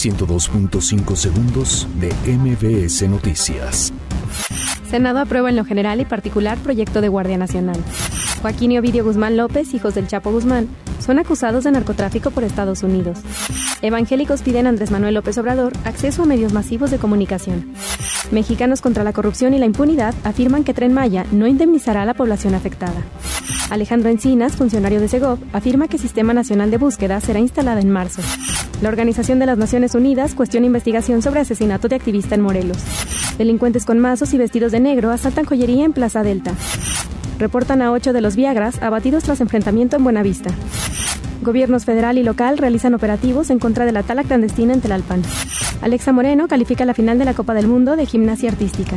102.5 segundos de MBS Noticias. Senado aprueba en lo general y particular proyecto de Guardia Nacional. Joaquín y Ovidio Guzmán López, hijos del Chapo Guzmán, son acusados de narcotráfico por Estados Unidos. Evangélicos piden a Andrés Manuel López Obrador acceso a medios masivos de comunicación. Mexicanos contra la corrupción y la impunidad afirman que Tren Maya no indemnizará a la población afectada. Alejandro Encinas, funcionario de Segov, afirma que Sistema Nacional de Búsqueda será instalada en marzo. La Organización de las Naciones Unidas cuestiona investigación sobre asesinato de activista en Morelos. Delincuentes con mazos y vestidos de negro asaltan joyería en Plaza Delta. Reportan a ocho de los Viagras abatidos tras enfrentamiento en Buenavista. Gobiernos federal y local realizan operativos en contra de la tala clandestina en Telalpan. Alexa Moreno califica la final de la Copa del Mundo de Gimnasia Artística.